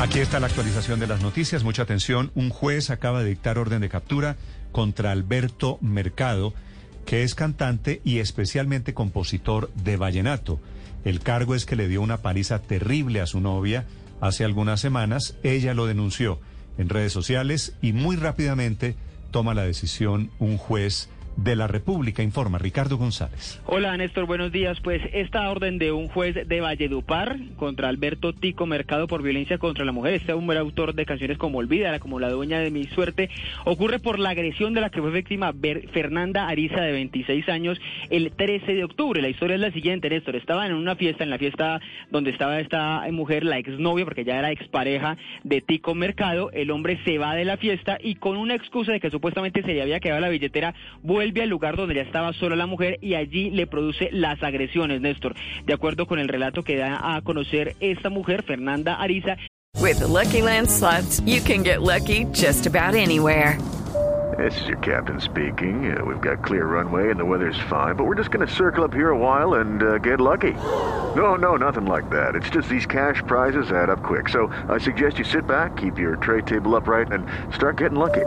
Aquí está la actualización de las noticias. Mucha atención. Un juez acaba de dictar orden de captura contra Alberto Mercado, que es cantante y especialmente compositor de vallenato. El cargo es que le dio una paliza terrible a su novia hace algunas semanas. Ella lo denunció en redes sociales y muy rápidamente toma la decisión un juez de la República, informa Ricardo González. Hola Néstor, buenos días. Pues esta orden de un juez de Valledupar contra Alberto Tico Mercado por violencia contra la mujer, este hombre autor de canciones como Olvídala, como La Dueña de mi Suerte, ocurre por la agresión de la que fue víctima Fernanda Ariza de 26 años el 13 de octubre. La historia es la siguiente, Néstor. Estaban en una fiesta, en la fiesta donde estaba esta mujer, la exnovia, porque ya era expareja de Tico Mercado. El hombre se va de la fiesta y con una excusa de que supuestamente se le había quedado la billetera, vuelve vuelve al lugar donde ya estaba sola la mujer y allí le produce las agresiones, Néstor. De acuerdo con el relato que da a conocer esta mujer, Fernanda Ariza. With the Lucky Land slots, you can get lucky just about anywhere. This is your captain speaking. Uh, we've got clear runway and the weather's fine, but we're just going to circle up here a while and uh, get lucky. No, no, nothing like that. It's just these cash prizes add up quick. So I suggest you sit back, keep your tray table upright, and start getting lucky.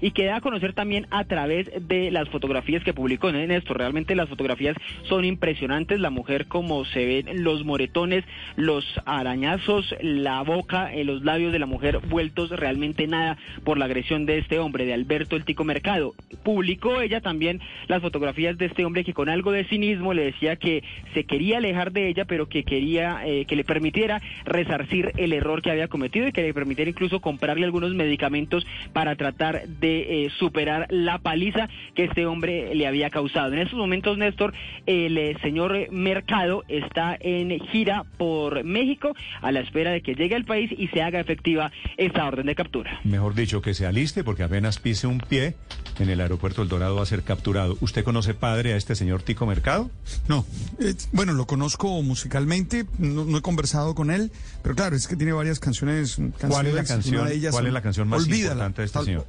Y queda a conocer también a través de las fotografías que publicó en esto. Realmente las fotografías son impresionantes. La mujer como se ven los moretones, los arañazos, la boca, eh, los labios de la mujer vueltos realmente nada por la agresión de este hombre, de Alberto El Tico Mercado. Publicó ella también las fotografías de este hombre que con algo de cinismo le decía que se quería alejar de ella, pero que quería eh, que le permitiera resarcir el error que había cometido y que le permitiera incluso comprarle algunos medicamentos para tratar de eh, superar la paliza que este hombre le había causado. En estos momentos, Néstor, el eh, señor Mercado está en gira por México a la espera de que llegue al país y se haga efectiva esta orden de captura. Mejor dicho, que se aliste porque apenas pise un pie en el aeropuerto El Dorado va a ser capturado. ¿Usted conoce padre a este señor Tico Mercado? No, eh, bueno, lo conozco musicalmente, no, he conversado con él, pero claro, es que tiene varias canciones. ¿Cuál es la canción, ¿cuál es la canción más importante de este señor?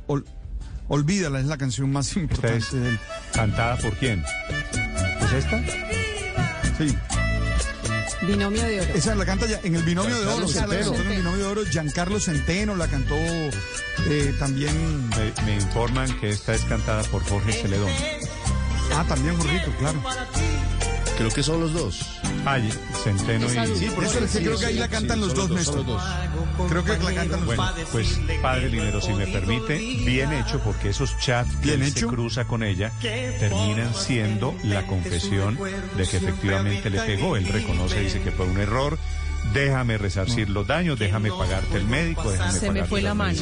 Olvídala, es la canción más importante de él. ¿Cantada por quién? ¿Es esta? Sí. Binomio de Oro. Esa la canta ya en el Binomio de Oro. en el Binomio de Oro, Giancarlo Centeno la cantó eh, también. Me, informan que esta es cantada por Jorge Celedón. Ah, también Jorgito, claro. Creo que son los dos. Ay, Centeno y... Sí, por eso creo que ahí la cantan los dos, Néstor. Creo que la cantan los dos. Pues, Padre Linero, si me permite, bien hecho, porque esos chats que él se cruza con ella terminan siendo la confesión de que efectivamente le pegó. Él reconoce, dice que fue un error, déjame resarcir los daños, déjame pagarte el médico, déjame se me fue la mano.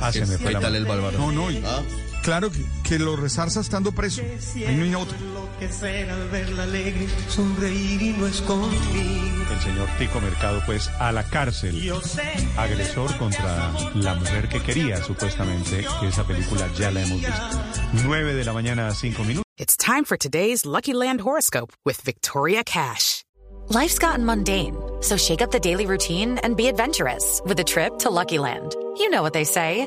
Ah, se me fue la mano. el bárbaro? No, no, ¿Ah? Claro que, que, lo resarza estando preso. Ahí no hay otro. El señor Tico Mercado, pues, a la cárcel. Agresor contra la mujer que quería, supuestamente, que esa película ya la hemos visto. 9 de la mañana a 5 minutos. It's time for today's Lucky Land horoscope with Victoria Cash. Life's gotten mundane, so shake up the daily routine and be adventurous with a trip to Lucky Land. You know what they say.